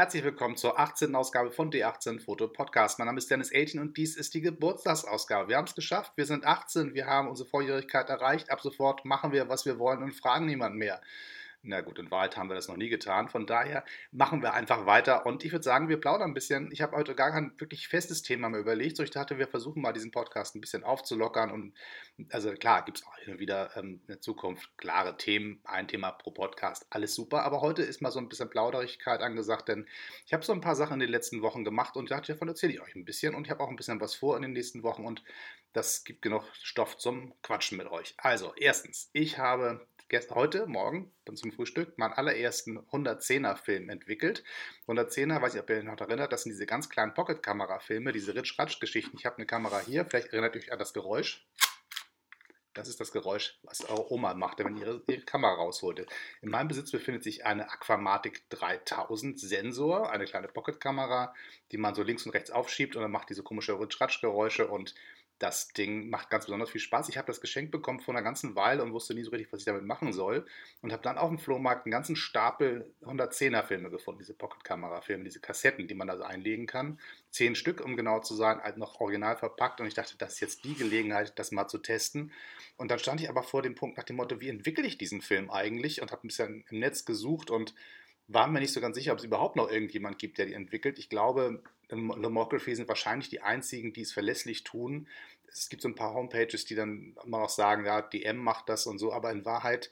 Herzlich willkommen zur 18. Ausgabe von D18 Foto Podcast. Mein Name ist Dennis Eltin und dies ist die Geburtstagsausgabe. Wir haben es geschafft, wir sind 18, wir haben unsere Volljährigkeit erreicht. Ab sofort machen wir, was wir wollen und fragen niemanden mehr. Na gut, in Wahrheit haben wir das noch nie getan. Von daher machen wir einfach weiter. Und ich würde sagen, wir plaudern ein bisschen. Ich habe heute gar kein wirklich festes Thema mehr überlegt. So ich dachte, wir versuchen mal diesen Podcast ein bisschen aufzulockern. Und also klar, gibt es auch und wieder ähm, in der Zukunft klare Themen, ein Thema pro Podcast, alles super. Aber heute ist mal so ein bisschen Plauderigkeit angesagt, denn ich habe so ein paar Sachen in den letzten Wochen gemacht und dachte, davon erzähle ich euch ein bisschen. Und ich habe auch ein bisschen was vor in den nächsten Wochen und das gibt genug Stoff zum Quatschen mit euch. Also, erstens, ich habe heute, morgen, dann zum Frühstück, meinen allerersten 110er-Film entwickelt. 110er, weiß ich, ob ihr euch noch erinnert, das sind diese ganz kleinen Pocket-Kamera-Filme, diese Ritsch-Ratsch-Geschichten. Ich habe eine Kamera hier, vielleicht erinnert ihr euch an das Geräusch. Das ist das Geräusch, was eure Oma machte, wenn ihre, ihre Kamera rausholte. In meinem Besitz befindet sich eine Aquamatic 3000 Sensor, eine kleine Pocket-Kamera, die man so links und rechts aufschiebt und dann macht diese komische Ritsch-Ratsch-Geräusche und das Ding macht ganz besonders viel Spaß. Ich habe das geschenkt bekommen vor einer ganzen Weile und wusste nie so richtig, was ich damit machen soll. Und habe dann auf dem Flohmarkt einen ganzen Stapel 110er-Filme gefunden, diese Pocket-Kamera-Filme, diese Kassetten, die man da so einlegen kann. Zehn Stück, um genau zu sein, halt noch original verpackt. Und ich dachte, das ist jetzt die Gelegenheit, das mal zu testen. Und dann stand ich aber vor dem Punkt nach dem Motto, wie entwickle ich diesen Film eigentlich? Und habe ein bisschen im Netz gesucht und war mir nicht so ganz sicher, ob es überhaupt noch irgendjemand gibt, der die entwickelt. Ich glaube, Lomography sind wahrscheinlich die einzigen, die es verlässlich tun. Es gibt so ein paar Homepages, die dann immer noch sagen, ja, DM macht das und so, aber in Wahrheit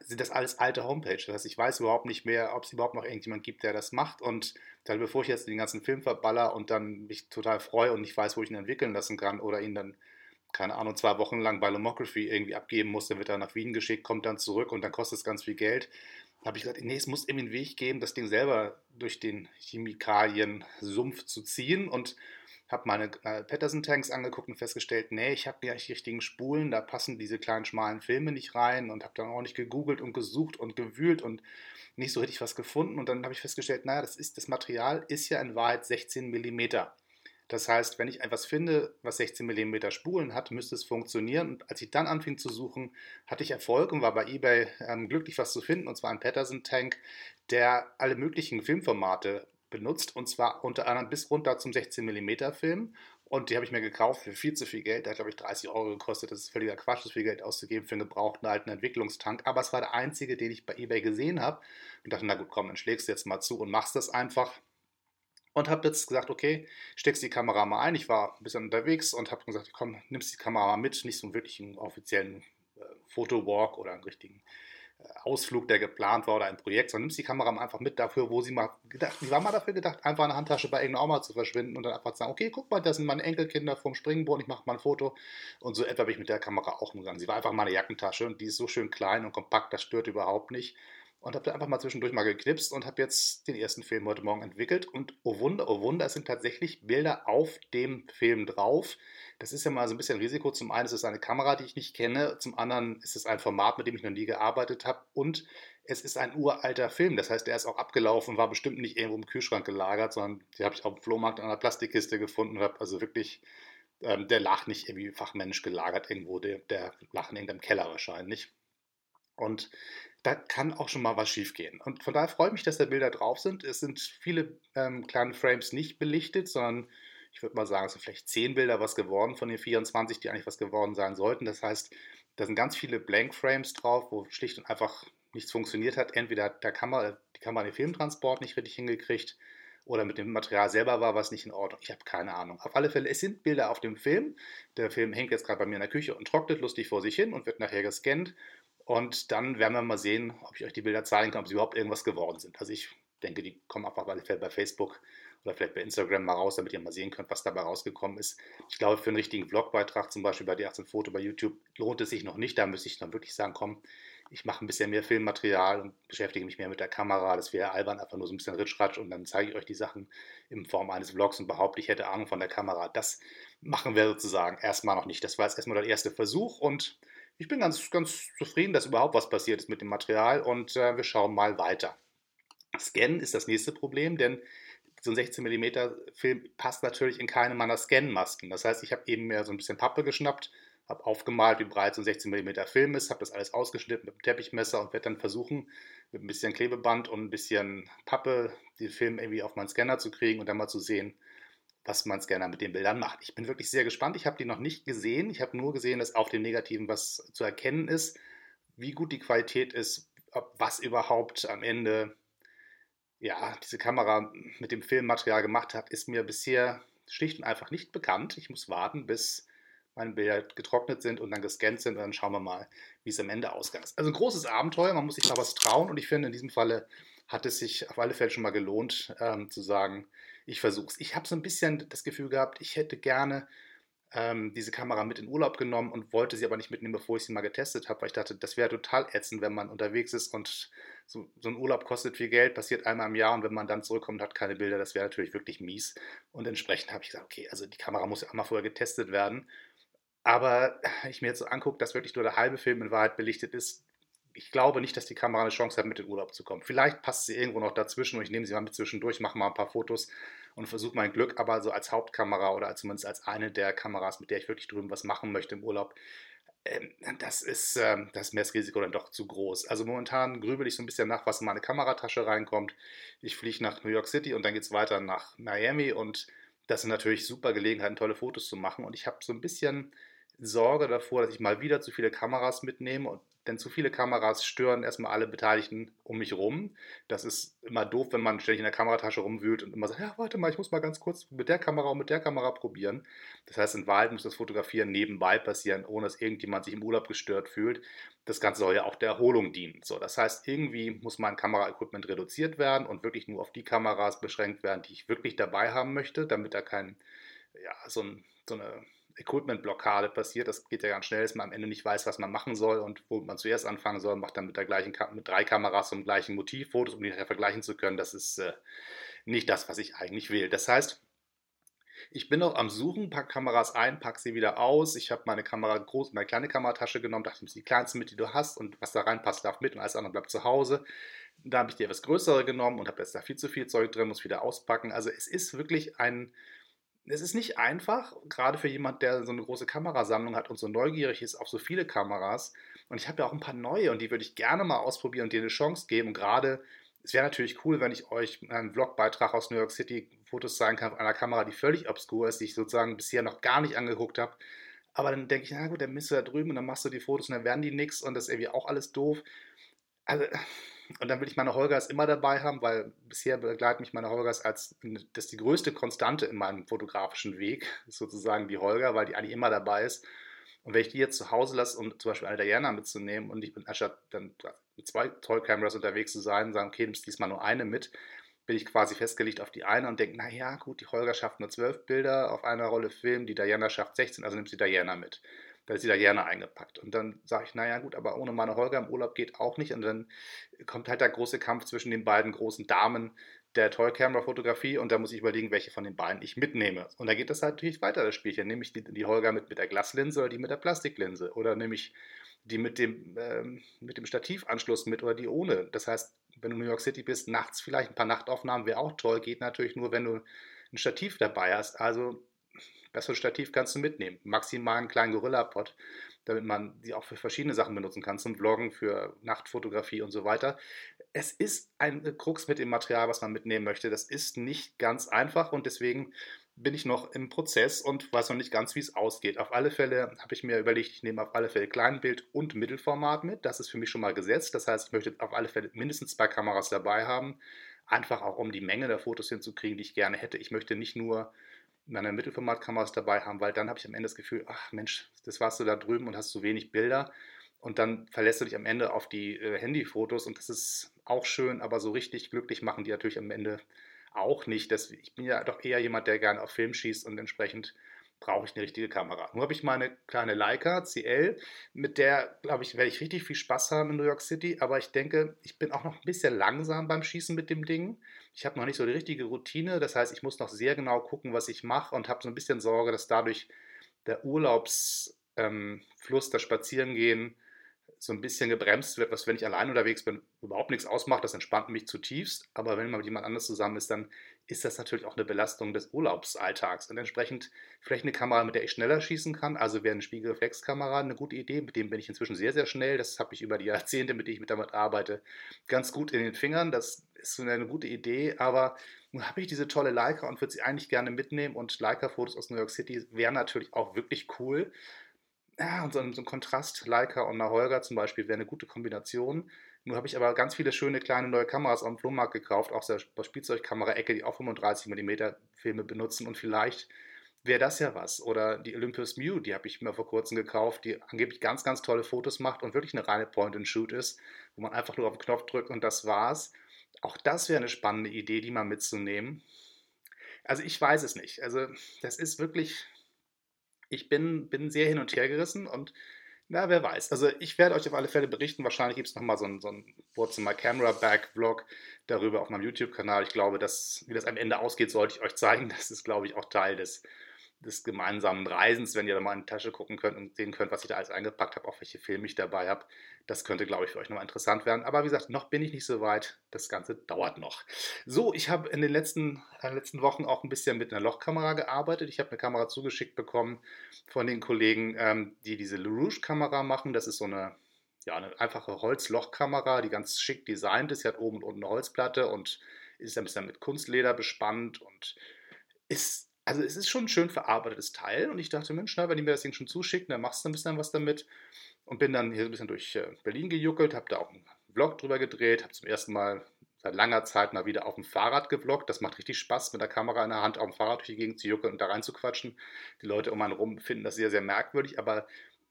sind das alles alte Homepages. Das heißt, ich weiß überhaupt nicht mehr, ob es überhaupt noch irgendjemand gibt, der das macht. Und dann, bevor ich jetzt den ganzen Film verballer und dann mich total freue und nicht weiß, wo ich ihn entwickeln lassen kann oder ihn dann, keine Ahnung, zwei Wochen lang bei Lomography irgendwie abgeben muss, dann wird er nach Wien geschickt, kommt dann zurück und dann kostet es ganz viel Geld habe ich gesagt, nee, es muss irgendwie einen Weg geben, das Ding selber durch den Chemikalien-Sumpf zu ziehen und habe meine äh, Patterson-Tanks angeguckt und festgestellt, nee, ich habe die richtigen Spulen, da passen diese kleinen schmalen Filme nicht rein und habe dann auch nicht gegoogelt und gesucht und gewühlt und nicht so richtig was gefunden und dann habe ich festgestellt, naja, das, ist, das Material ist ja in Wahrheit 16 Millimeter. Das heißt, wenn ich etwas finde, was 16 mm Spulen hat, müsste es funktionieren. Und als ich dann anfing zu suchen, hatte ich Erfolg und war bei eBay ähm, glücklich, was zu finden. Und zwar ein Patterson-Tank, der alle möglichen Filmformate benutzt. Und zwar unter anderem bis runter zum 16 mm Film. Und die habe ich mir gekauft für viel zu viel Geld. Der hat, glaube ich, 30 Euro gekostet. Das ist völliger Quatsch, so viel Geld auszugeben für einen gebrauchten alten Entwicklungstank. Aber es war der einzige, den ich bei eBay gesehen habe. Und dachte, na gut, komm, dann schlägst du jetzt mal zu und machst das einfach und habe jetzt gesagt, okay, steckst die Kamera mal ein. Ich war ein bisschen unterwegs und habe gesagt, komm, nimmst die Kamera mal mit, nicht so einen wirklichen offiziellen äh, Fotowalk oder einen richtigen äh, Ausflug, der geplant war oder ein Projekt, sondern nimmst die Kamera mal einfach mit dafür, wo sie mal gedacht, die war mal dafür gedacht, einfach eine Handtasche bei irgendeiner Oma zu verschwinden und dann einfach zu sagen, okay, guck mal, das sind meine Enkelkinder vom Springboard, ich mache mal ein Foto und so etwa bin ich mit der Kamera auch umgegangen. Sie war einfach mal eine Jackentasche und die ist so schön klein und kompakt, das stört überhaupt nicht und habe da einfach mal zwischendurch mal geknipst und habe jetzt den ersten Film heute Morgen entwickelt. Und oh Wunder, oh Wunder, es sind tatsächlich Bilder auf dem Film drauf. Das ist ja mal so ein bisschen Risiko. Zum einen ist es eine Kamera, die ich nicht kenne, zum anderen ist es ein Format, mit dem ich noch nie gearbeitet habe und es ist ein uralter Film. Das heißt, der ist auch abgelaufen, war bestimmt nicht irgendwo im Kühlschrank gelagert, sondern die habe ich auf dem Flohmarkt in einer Plastikkiste gefunden und habe also wirklich ähm, der lag nicht irgendwie fachmännisch gelagert irgendwo, der, der lag in irgendeinem Keller wahrscheinlich. Und da kann auch schon mal was schiefgehen. Und von daher freue ich mich, dass da Bilder drauf sind. Es sind viele ähm, kleine Frames nicht belichtet, sondern ich würde mal sagen, es sind vielleicht zehn Bilder was geworden von den 24, die eigentlich was geworden sein sollten. Das heißt, da sind ganz viele Blank Frames drauf, wo schlicht und einfach nichts funktioniert hat. Entweder hat der Kamera, die Kamera den Filmtransport nicht richtig hingekriegt oder mit dem Material selber war was nicht in Ordnung. Ich habe keine Ahnung. Auf alle Fälle, es sind Bilder auf dem Film. Der Film hängt jetzt gerade bei mir in der Küche und trocknet lustig vor sich hin und wird nachher gescannt. Und dann werden wir mal sehen, ob ich euch die Bilder zeigen kann, ob sie überhaupt irgendwas geworden sind. Also ich denke, die kommen einfach bei Facebook oder vielleicht bei Instagram mal raus, damit ihr mal sehen könnt, was dabei rausgekommen ist. Ich glaube, für einen richtigen Vlogbeitrag, zum Beispiel bei die 18 Foto bei YouTube, lohnt es sich noch nicht. Da müsste ich dann wirklich sagen, komm, ich mache ein bisschen mehr Filmmaterial und beschäftige mich mehr mit der Kamera. Das wäre albern, einfach nur so ein bisschen Ritschratsch und dann zeige ich euch die Sachen in Form eines Vlogs und behaupte, ich hätte Ahnung von der Kamera. Das machen wir sozusagen erstmal noch nicht. Das war jetzt erstmal der erste Versuch und ich bin ganz, ganz zufrieden, dass überhaupt was passiert ist mit dem Material und äh, wir schauen mal weiter. Scannen ist das nächste Problem, denn so ein 16 mm Film passt natürlich in keine meiner Scan-Masken. Das heißt, ich habe eben mir so ein bisschen Pappe geschnappt, habe aufgemalt, wie breit so ein 16 mm Film ist, habe das alles ausgeschnitten mit dem Teppichmesser und werde dann versuchen, mit ein bisschen Klebeband und ein bisschen Pappe den Film irgendwie auf meinen Scanner zu kriegen und dann mal zu sehen, was mein Scanner mit den Bildern macht. Ich bin wirklich sehr gespannt. Ich habe die noch nicht gesehen. Ich habe nur gesehen, dass auf dem Negativen was zu erkennen ist, wie gut die Qualität ist, was überhaupt am Ende ja, diese Kamera mit dem Filmmaterial gemacht hat, ist mir bisher schlicht und einfach nicht bekannt. Ich muss warten, bis meine Bilder getrocknet sind und dann gescannt sind und dann schauen wir mal, wie es am Ende ausgeht. Also ein großes Abenteuer, man muss sich da was trauen und ich finde, in diesem Falle hat es sich auf alle Fälle schon mal gelohnt, ähm, zu sagen, ich versuche es. Ich habe so ein bisschen das Gefühl gehabt, ich hätte gerne ähm, diese Kamera mit in Urlaub genommen und wollte sie aber nicht mitnehmen, bevor ich sie mal getestet habe, weil ich dachte, das wäre total ätzend, wenn man unterwegs ist und so, so, ein Urlaub kostet viel Geld, passiert einmal im Jahr und wenn man dann zurückkommt, hat keine Bilder, das wäre natürlich wirklich mies. Und entsprechend habe ich gesagt, okay, also die Kamera muss ja auch mal vorher getestet werden. Aber ich mir jetzt so angucke, dass wirklich nur der halbe Film in Wahrheit belichtet ist, ich glaube nicht, dass die Kamera eine Chance hat, mit in Urlaub zu kommen. Vielleicht passt sie irgendwo noch dazwischen und ich nehme sie mal mit zwischendurch, mache mal ein paar Fotos und versuche mein Glück, aber so als Hauptkamera oder zumindest als eine der Kameras, mit der ich wirklich drüben was machen möchte im Urlaub, ähm, das ist ähm, das Messrisiko dann doch zu groß. Also momentan grübel ich so ein bisschen nach, was in meine Kameratasche reinkommt. Ich fliege nach New York City und dann geht es weiter nach Miami und das sind natürlich super Gelegenheiten, tolle Fotos zu machen. Und ich habe so ein bisschen Sorge davor, dass ich mal wieder zu viele Kameras mitnehme und denn zu viele Kameras stören erstmal alle Beteiligten um mich rum. Das ist immer doof, wenn man ständig in der Kameratasche rumwühlt und immer sagt, ja, warte mal, ich muss mal ganz kurz mit der Kamera und mit der Kamera probieren. Das heißt, in Wahrheit muss das Fotografieren nebenbei passieren, ohne dass irgendjemand sich im Urlaub gestört fühlt. Das Ganze soll ja auch der Erholung dienen. So, das heißt, irgendwie muss mein Kameraequipment reduziert werden und wirklich nur auf die Kameras beschränkt werden, die ich wirklich dabei haben möchte, damit da kein, ja, so, ein, so eine Equipment-Blockade passiert. Das geht ja ganz schnell, dass man am Ende nicht weiß, was man machen soll und wo man zuerst anfangen soll, macht dann mit der gleichen mit drei Kameras zum gleichen Motiv Fotos, um die nachher vergleichen zu können. Das ist äh, nicht das, was ich eigentlich will. Das heißt, ich bin noch am Suchen, pack Kameras ein, pack sie wieder aus. Ich habe meine Kamera groß, meine kleine Kameratasche genommen, dachte, ich die kleinste mit, die du hast und was da reinpasst, darf mit und alles andere bleibt zu Hause. Da habe ich die etwas größere genommen und habe jetzt da viel zu viel Zeug drin, muss wieder auspacken. Also es ist wirklich ein es ist nicht einfach, gerade für jemand, der so eine große Kamerasammlung hat und so neugierig ist auf so viele Kameras. Und ich habe ja auch ein paar neue und die würde ich gerne mal ausprobieren und dir eine Chance geben. Und gerade, es wäre natürlich cool, wenn ich euch einen Vlogbeitrag aus New York City Fotos zeigen kann von einer Kamera, die völlig obskur ist, die ich sozusagen bisher noch gar nicht angeguckt habe. Aber dann denke ich, na gut, dann bist du da drüben und dann machst du die Fotos und dann werden die nix und das ist irgendwie auch alles doof. Also, und dann will ich meine Holgers immer dabei haben, weil bisher begleiten mich meine Holgers als das die größte Konstante in meinem fotografischen Weg, sozusagen die Holger, weil die eigentlich immer dabei ist. Und wenn ich die jetzt zu Hause lasse, um zum Beispiel eine Diana mitzunehmen und ich bin anstatt dann mit zwei Toy-Cameras unterwegs zu sein, sagen, okay, nimmst diesmal nur eine mit, bin ich quasi festgelegt auf die eine und denke, naja, gut, die Holger schafft nur zwölf Bilder auf einer Rolle Film, die Diana schafft 16, also nimmst du die Diana mit da ist sie da gerne eingepackt. Und dann sage ich, naja gut, aber ohne meine Holger im Urlaub geht auch nicht. Und dann kommt halt der große Kampf zwischen den beiden großen Damen der Toy-Camera-Fotografie und da muss ich überlegen, welche von den beiden ich mitnehme. Und da geht das halt natürlich weiter, das Spielchen. Nehme ich die, die Holger mit, mit der Glaslinse oder die mit der Plastiklinse? Oder nehme ich die mit dem, ähm, mit dem Stativanschluss mit oder die ohne? Das heißt, wenn du in New York City bist, nachts vielleicht ein paar Nachtaufnahmen wäre auch toll. Geht natürlich nur, wenn du ein Stativ dabei hast. Also Besseres Stativ kannst du mitnehmen. Maximal einen kleinen Gorilla-Pod, damit man die auch für verschiedene Sachen benutzen kann, zum Vloggen, für Nachtfotografie und so weiter. Es ist ein Krux mit dem Material, was man mitnehmen möchte. Das ist nicht ganz einfach und deswegen bin ich noch im Prozess und weiß noch nicht ganz, wie es ausgeht. Auf alle Fälle habe ich mir überlegt, ich nehme auf alle Fälle Kleinbild und Mittelformat mit. Das ist für mich schon mal gesetzt. Das heißt, ich möchte auf alle Fälle mindestens zwei Kameras dabei haben. Einfach auch, um die Menge der Fotos hinzukriegen, die ich gerne hätte. Ich möchte nicht nur meine Mittelformatkameras dabei haben, weil dann habe ich am Ende das Gefühl, ach Mensch, das warst du da drüben und hast so wenig Bilder. Und dann verlässt du dich am Ende auf die äh, Handyfotos und das ist auch schön, aber so richtig glücklich machen die natürlich am Ende auch nicht. Ich bin ja doch eher jemand, der gerne auf Film schießt und entsprechend brauche ich eine richtige Kamera. Nur habe ich meine kleine Leica CL, mit der, glaube ich, werde ich richtig viel Spaß haben in New York City, aber ich denke, ich bin auch noch ein bisschen langsam beim Schießen mit dem Ding. Ich habe noch nicht so die richtige Routine, das heißt, ich muss noch sehr genau gucken, was ich mache und habe so ein bisschen Sorge, dass dadurch der Urlaubsfluss, ähm, das Spazierengehen so ein bisschen gebremst wird, was, wenn ich allein unterwegs bin, überhaupt nichts ausmacht. Das entspannt mich zutiefst. Aber wenn man mit jemand anders zusammen ist, dann ist das natürlich auch eine Belastung des Urlaubsalltags. Und entsprechend vielleicht eine Kamera, mit der ich schneller schießen kann. Also wäre eine Spiegelreflexkamera eine gute Idee. Mit dem bin ich inzwischen sehr, sehr schnell. Das habe ich über die Jahrzehnte, mit denen ich mit damit arbeite, ganz gut in den Fingern. Das ist eine gute Idee. Aber nun habe ich diese tolle Leica und würde sie eigentlich gerne mitnehmen. Und Leica-Fotos aus New York City wären natürlich auch wirklich cool ja, und so ein, Kontrast, Leica und Holger zum Beispiel, wäre eine gute Kombination. Nun habe ich aber ganz viele schöne kleine neue Kameras am Flohmarkt gekauft, auch der Spielzeugkamera-Ecke, die auch 35 mm Filme benutzen und vielleicht wäre das ja was. Oder die Olympus Mew, die habe ich mir vor kurzem gekauft, die angeblich ganz, ganz tolle Fotos macht und wirklich eine reine Point-and-Shoot ist, wo man einfach nur auf den Knopf drückt und das war's. Auch das wäre eine spannende Idee, die mal mitzunehmen. Also ich weiß es nicht. Also das ist wirklich ich bin, bin sehr hin und her gerissen und na, wer weiß. Also ich werde euch auf alle Fälle berichten. Wahrscheinlich gibt es nochmal so ein, so Wohnzimmer Camera Back Vlog darüber auf meinem YouTube-Kanal. Ich glaube, dass, wie das am Ende ausgeht, sollte ich euch zeigen. Das ist, glaube ich, auch Teil des, des gemeinsamen Reisens, wenn ihr da mal in die Tasche gucken könnt und sehen könnt, was ich da alles eingepackt habe, auch welche Filme ich dabei habe. Das könnte, glaube ich, für euch nochmal interessant werden. Aber wie gesagt, noch bin ich nicht so weit. Das Ganze dauert noch. So, ich habe in den letzten, in den letzten Wochen auch ein bisschen mit einer Lochkamera gearbeitet. Ich habe eine Kamera zugeschickt bekommen von den Kollegen, ähm, die diese LaRouche-Kamera machen. Das ist so eine, ja, eine einfache Holzlochkamera, die ganz schick designt ist. Sie hat oben und unten eine Holzplatte und ist ein bisschen mit Kunstleder bespannt und ist also es ist schon ein schön verarbeitetes Teil und ich dachte, Mensch, na, wenn die mir das Ding schon zuschicken, dann machst du ein bisschen was damit und bin dann hier ein bisschen durch äh, Berlin gejuckelt, habe da auch einen Vlog drüber gedreht, habe zum ersten Mal seit langer Zeit mal wieder auf dem Fahrrad gevloggt. Das macht richtig Spaß, mit der Kamera in der Hand auf dem Fahrrad durch die Gegend zu juckeln und da rein zu quatschen. Die Leute um einen rum finden das sehr, sehr merkwürdig, aber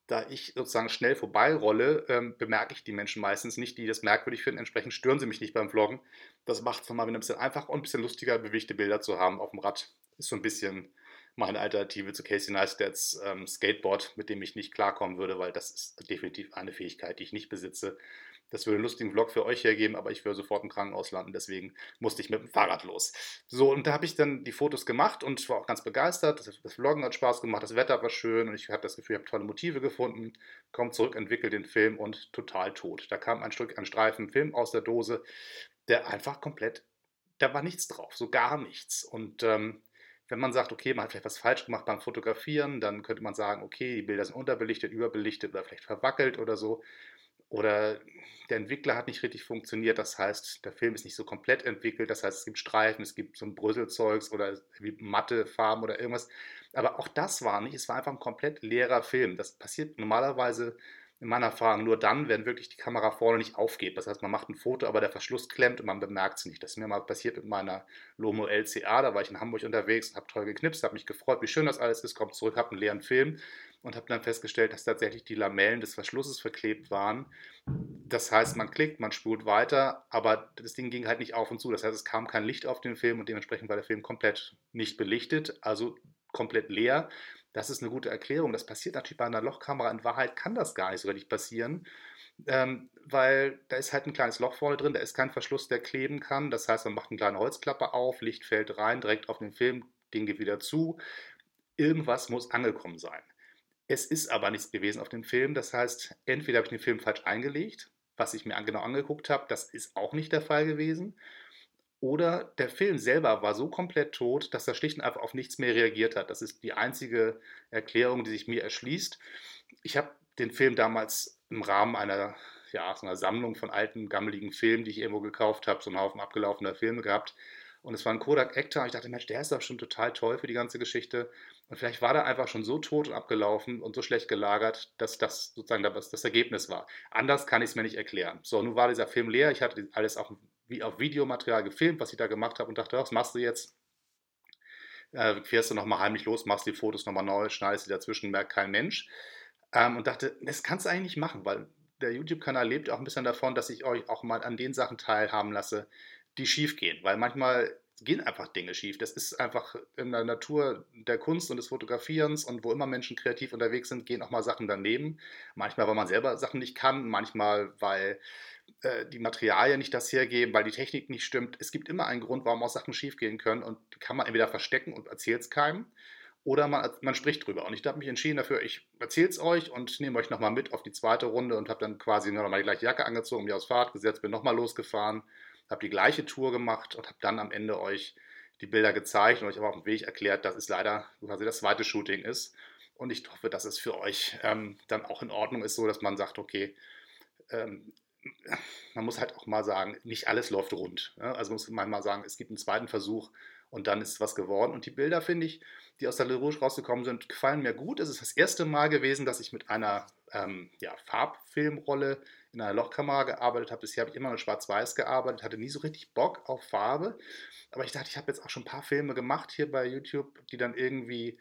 da ich sozusagen schnell vorbeirolle, ähm, bemerke ich die Menschen meistens nicht, die das merkwürdig finden. Entsprechend stören sie mich nicht beim Vloggen. Das macht es nochmal wieder ein bisschen einfacher und ein bisschen lustiger, bewegte Bilder zu haben auf dem Rad ist so ein bisschen meine Alternative zu Casey Neistadts ähm, Skateboard, mit dem ich nicht klarkommen würde, weil das ist definitiv eine Fähigkeit, die ich nicht besitze. Das würde einen lustigen Vlog für euch hergeben, aber ich würde sofort im Krankenhaus landen, deswegen musste ich mit dem Fahrrad los. So, und da habe ich dann die Fotos gemacht und war auch ganz begeistert. Das, das Vloggen hat Spaß gemacht, das Wetter war schön und ich hatte das Gefühl, ich habe tolle Motive gefunden. Komm zurück, entwickelt den Film und total tot. Da kam ein Stück, ein Streifen Film aus der Dose, der einfach komplett, da war nichts drauf, so gar nichts. Und ähm, wenn man sagt, okay, man hat vielleicht was falsch gemacht beim Fotografieren, dann könnte man sagen, okay, die Bilder sind unterbelichtet, überbelichtet oder vielleicht verwackelt oder so. Oder der Entwickler hat nicht richtig funktioniert, das heißt, der Film ist nicht so komplett entwickelt, das heißt, es gibt Streifen, es gibt so ein Bröselzeugs oder matte Farben oder irgendwas. Aber auch das war nicht, es war einfach ein komplett leerer Film. Das passiert normalerweise in meiner Erfahrung nur dann, wenn wirklich die Kamera vorne nicht aufgeht. Das heißt, man macht ein Foto, aber der Verschluss klemmt und man bemerkt es nicht. Das ist mir mal passiert mit meiner Lomo LCA. Da war ich in Hamburg unterwegs und habe toll geknipst, habe mich gefreut, wie schön das alles ist, komme zurück, habe einen leeren Film und habe dann festgestellt, dass tatsächlich die Lamellen des Verschlusses verklebt waren. Das heißt, man klickt, man spult weiter, aber das Ding ging halt nicht auf und zu. Das heißt, es kam kein Licht auf den Film und dementsprechend war der Film komplett nicht belichtet, also komplett leer. Das ist eine gute Erklärung. Das passiert natürlich bei einer Lochkamera. In Wahrheit kann das gar nicht so richtig passieren, ähm, weil da ist halt ein kleines Loch vorne drin, da ist kein Verschluss, der kleben kann. Das heißt, man macht eine kleine Holzklappe auf, Licht fällt rein, direkt auf den Film, Ding geht wieder zu. Irgendwas muss angekommen sein. Es ist aber nichts gewesen auf dem Film. Das heißt, entweder habe ich den Film falsch eingelegt, was ich mir genau angeguckt habe, das ist auch nicht der Fall gewesen. Oder der Film selber war so komplett tot, dass er schlicht und einfach auf nichts mehr reagiert hat. Das ist die einzige Erklärung, die sich mir erschließt. Ich habe den Film damals im Rahmen einer, ja, so einer Sammlung von alten, gammeligen Filmen, die ich irgendwo gekauft habe, so einen Haufen abgelaufener Filme gehabt. Und es war ein Kodak Ektar. Ich dachte, Mensch, der ist doch schon total toll für die ganze Geschichte. Und vielleicht war der einfach schon so tot und abgelaufen und so schlecht gelagert, dass das sozusagen das, Ergebnis war. Anders kann ich es mir nicht erklären. So, nun war dieser Film leer. Ich hatte alles auf wie auf Videomaterial gefilmt, was ich da gemacht habe und dachte, was machst du jetzt? Äh, fährst du nochmal heimlich los, machst die Fotos nochmal neu, schneidest sie dazwischen, merkt kein Mensch. Ähm, und dachte, das kannst du eigentlich machen, weil der YouTube-Kanal lebt auch ein bisschen davon, dass ich euch auch mal an den Sachen teilhaben lasse, die schief gehen. Weil manchmal gehen einfach Dinge schief. Das ist einfach in der Natur der Kunst und des Fotografierens und wo immer Menschen kreativ unterwegs sind, gehen auch mal Sachen daneben. Manchmal, weil man selber Sachen nicht kann, manchmal, weil äh, die Materialien nicht das hergeben, weil die Technik nicht stimmt. Es gibt immer einen Grund, warum auch Sachen schiefgehen können und kann man entweder verstecken und erzählt es keinem oder man, man spricht drüber. Und ich habe mich entschieden dafür, ich erzähle es euch und nehme euch nochmal mit auf die zweite Runde und habe dann quasi nochmal die gleiche Jacke angezogen, mich aufs Fahrrad gesetzt, bin nochmal losgefahren, habe die gleiche Tour gemacht und habe dann am Ende euch die Bilder gezeigt und euch aber auf dem Weg erklärt, dass es leider quasi das zweite Shooting ist. Und ich hoffe, dass es für euch ähm, dann auch in Ordnung ist, so dass man sagt, okay, ähm, man muss halt auch mal sagen, nicht alles läuft rund. Ja? Also muss man mal sagen, es gibt einen zweiten Versuch und dann ist was geworden. Und die Bilder, finde ich, die aus der Le Rouge rausgekommen sind, gefallen mir gut. Es ist das erste Mal gewesen, dass ich mit einer ähm, ja, Farbfilmrolle in einer Lochkamera gearbeitet habe. Bisher habe ich immer mit Schwarz-Weiß gearbeitet, hatte nie so richtig Bock auf Farbe. Aber ich dachte, ich habe jetzt auch schon ein paar Filme gemacht hier bei YouTube, die dann irgendwie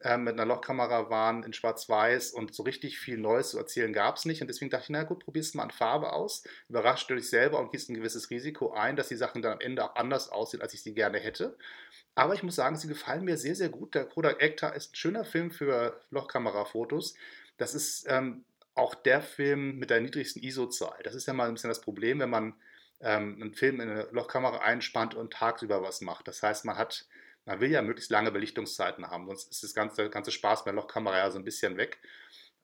äh, mit einer Lochkamera waren in Schwarz-Weiß und so richtig viel Neues zu erzählen gab es nicht. Und deswegen dachte ich, na gut, probierst du mal an Farbe aus, überrascht du dich selber und gehst ein gewisses Risiko ein, dass die Sachen dann am Ende auch anders aussehen, als ich sie gerne hätte. Aber ich muss sagen, sie gefallen mir sehr, sehr gut. Der Kodak Ektar ist ein schöner Film für Lochkamerafotos. Das ist ähm, auch der Film mit der niedrigsten ISO-Zahl. Das ist ja mal ein bisschen das Problem, wenn man ähm, einen Film in eine Lochkamera einspannt und tagsüber was macht. Das heißt, man hat man will ja möglichst lange Belichtungszeiten haben, sonst ist das ganze, ganze Spaß bei Lochkamera ja so ein bisschen weg.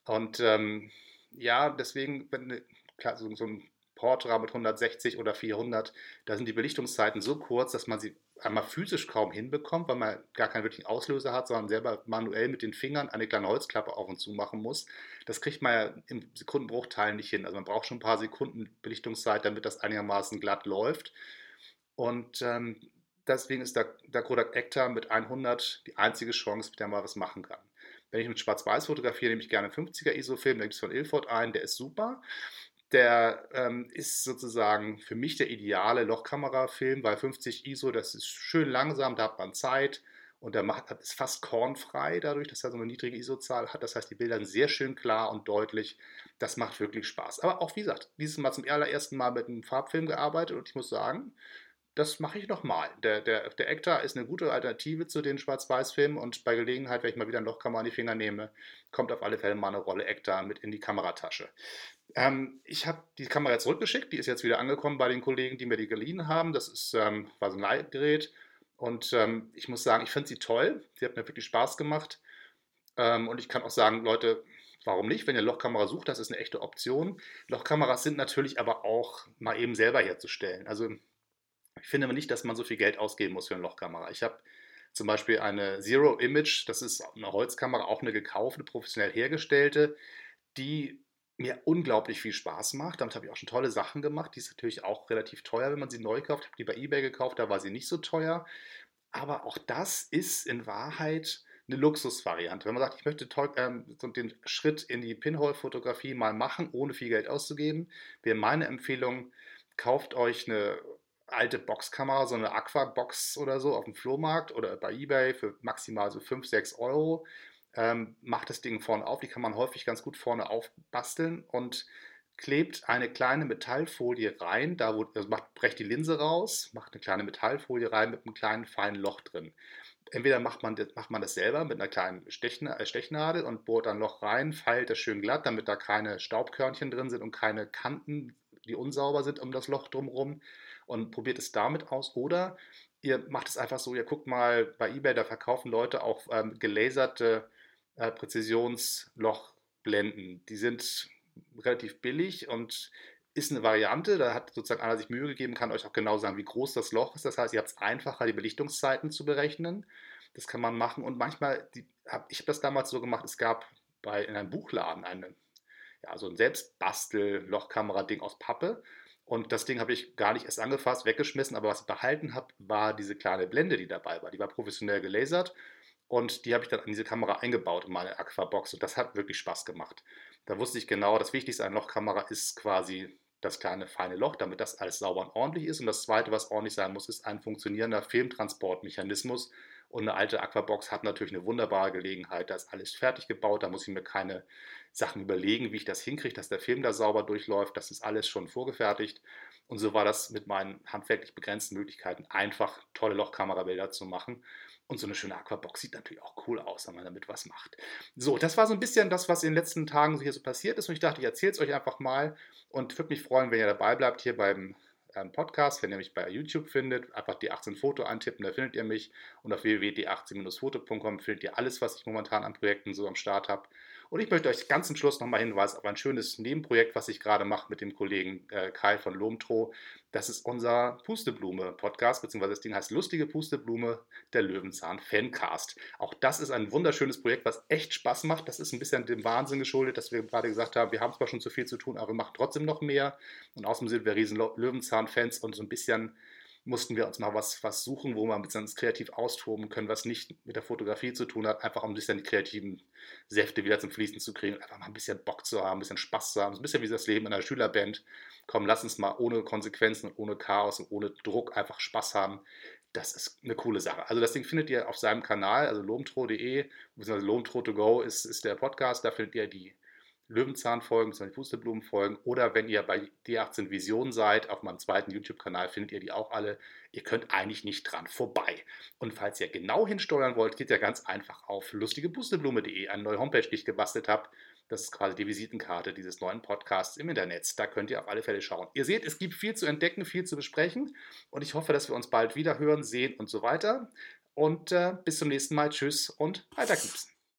Und ähm, ja, deswegen, wenn klar, so, so ein Portra mit 160 oder 400, da sind die Belichtungszeiten so kurz, dass man sie einmal physisch kaum hinbekommt, weil man gar keinen wirklichen Auslöser hat, sondern selber manuell mit den Fingern eine kleine Holzklappe auf und zu machen muss. Das kriegt man ja im Sekundenbruchteil nicht hin. Also man braucht schon ein paar Sekunden Belichtungszeit, damit das einigermaßen glatt läuft. Und ähm, deswegen ist der, der Kodak Ektar mit 100 die einzige Chance, mit der man was machen kann. Wenn ich mit Schwarz-Weiß fotografiere, nehme ich gerne 50er ISO-Film, da gibt es von Ilford einen, der ist super. Der ähm, ist sozusagen für mich der ideale Lochkamerafilm, weil 50 ISO, das ist schön langsam, da hat man Zeit und der macht, ist fast kornfrei dadurch, dass er so eine niedrige ISO-Zahl hat. Das heißt, die Bilder sind sehr schön klar und deutlich. Das macht wirklich Spaß. Aber auch, wie gesagt, dieses Mal zum allerersten Mal mit einem Farbfilm gearbeitet und ich muss sagen, das mache ich nochmal. Der, der, der Ektar ist eine gute Alternative zu den Schwarz-Weiß-Filmen und bei Gelegenheit, wenn ich mal wieder ein Lochkamera in die Finger nehme, kommt auf alle Fälle mal eine Rolle Ektar mit in die Kameratasche. Ähm, ich habe die Kamera zurückgeschickt, die ist jetzt wieder angekommen bei den Kollegen, die mir die geliehen haben. Das ist, ähm, war so ein Leihgerät und ähm, ich muss sagen, ich finde sie toll. Sie hat mir wirklich Spaß gemacht ähm, und ich kann auch sagen, Leute, Warum nicht? Wenn ihr Lochkamera sucht, das ist eine echte Option. Lochkameras sind natürlich aber auch mal eben selber herzustellen. Also ich finde aber nicht, dass man so viel Geld ausgeben muss für eine Lochkamera. Ich habe zum Beispiel eine Zero Image, das ist eine Holzkamera, auch eine gekaufte, professionell hergestellte, die mir unglaublich viel Spaß macht. Damit habe ich auch schon tolle Sachen gemacht. Die ist natürlich auch relativ teuer, wenn man sie neu kauft. Ich habe die bei eBay gekauft, da war sie nicht so teuer. Aber auch das ist in Wahrheit eine Luxusvariante. Wenn man sagt, ich möchte ähm, den Schritt in die Pinhole-Fotografie mal machen, ohne viel Geld auszugeben, wäre meine Empfehlung, kauft euch eine alte Boxkamera, so eine Aqua-Box oder so auf dem Flohmarkt oder bei Ebay für maximal so 5, 6 Euro. Ähm, macht das Ding vorne auf, die kann man häufig ganz gut vorne aufbasteln und klebt eine kleine Metallfolie rein, da wo, also macht, brecht die Linse raus, macht eine kleine Metallfolie rein mit einem kleinen feinen Loch drin. Entweder macht man, das, macht man das selber mit einer kleinen äh, Stechnadel und bohrt ein Loch rein, feilt das schön glatt, damit da keine Staubkörnchen drin sind und keine Kanten, die unsauber sind um das Loch drumherum und probiert es damit aus. Oder ihr macht es einfach so, ihr guckt mal bei eBay, da verkaufen Leute auch ähm, gelaserte äh, Präzisionslochblenden. Die sind relativ billig und ist eine Variante, da hat sozusagen einer sich Mühe gegeben, kann euch auch genau sagen, wie groß das Loch ist. Das heißt, ihr habt es einfacher, die Belichtungszeiten zu berechnen. Das kann man machen. Und manchmal, die, hab, ich habe das damals so gemacht, es gab bei, in einem Buchladen eine, ja, so ein Selbstbastel-Lochkamera-Ding aus Pappe. Und das Ding habe ich gar nicht erst angefasst, weggeschmissen, aber was ich behalten habe, war diese kleine Blende, die dabei war. Die war professionell gelasert und die habe ich dann an diese Kamera eingebaut in meine Aquabox und das hat wirklich Spaß gemacht. Da wusste ich genau, das Wichtigste an Lochkamera ist quasi das kleine feine Loch, damit das alles sauber und ordentlich ist. Und das Zweite, was ordentlich sein muss, ist ein funktionierender Filmtransportmechanismus. Und eine alte Aquabox hat natürlich eine wunderbare Gelegenheit. Da ist alles fertig gebaut, da muss ich mir keine Sachen überlegen, wie ich das hinkriege, dass der Film da sauber durchläuft. Das ist alles schon vorgefertigt. Und so war das mit meinen handwerklich begrenzten Möglichkeiten einfach tolle Lochkamerabilder zu machen. Und so eine schöne Aquabox sieht natürlich auch cool aus, wenn man damit was macht. So, das war so ein bisschen das, was in den letzten Tagen hier so passiert ist. Und ich dachte, ich erzähle es euch einfach mal und würde mich freuen, wenn ihr dabei bleibt hier beim Podcast. Wenn ihr mich bei YouTube findet, einfach die 18 Foto eintippen, da findet ihr mich. Und auf www.d18-foto.com findet ihr alles, was ich momentan an Projekten so am Start habe. Und ich möchte euch ganz zum Schluss nochmal hinweisen auf ein schönes Nebenprojekt, was ich gerade mache mit dem Kollegen äh, Kai von Lomtro. Das ist unser Pusteblume-Podcast, beziehungsweise das Ding heißt Lustige Pusteblume, der Löwenzahn Fancast. Auch das ist ein wunderschönes Projekt, was echt Spaß macht. Das ist ein bisschen dem Wahnsinn geschuldet, dass wir gerade gesagt haben, wir haben zwar schon zu viel zu tun, aber wir machen trotzdem noch mehr. Und außerdem sind wir riesen Löwenzahn-Fans und so ein bisschen mussten wir uns mal was, was suchen, wo wir ein bisschen kreativ austoben können, was nicht mit der Fotografie zu tun hat, einfach um ein bisschen die kreativen Säfte wieder zum Fließen zu kriegen, einfach mal ein bisschen Bock zu haben, ein bisschen Spaß zu haben, ein bisschen wie das Leben in einer Schülerband. Komm, lass uns mal ohne Konsequenzen und ohne Chaos und ohne Druck einfach Spaß haben. Das ist eine coole Sache. Also das Ding findet ihr auf seinem Kanal, also lomtro.de, beziehungsweise lomtro2go ist, ist der Podcast, da findet ihr die Löwenzahnfolgen, bzw. Pusteblumenfolgen oder wenn ihr bei D18 Vision seid, auf meinem zweiten YouTube-Kanal findet ihr die auch alle. Ihr könnt eigentlich nicht dran vorbei. Und falls ihr genau hinsteuern wollt, geht ihr ganz einfach auf lustigebusteblume.de, eine neue Homepage, die ich gebastelt habe. Das ist quasi die Visitenkarte dieses neuen Podcasts im Internet. Da könnt ihr auf alle Fälle schauen. Ihr seht, es gibt viel zu entdecken, viel zu besprechen und ich hoffe, dass wir uns bald wieder hören, sehen und so weiter. Und äh, bis zum nächsten Mal. Tschüss und weiter gibt's.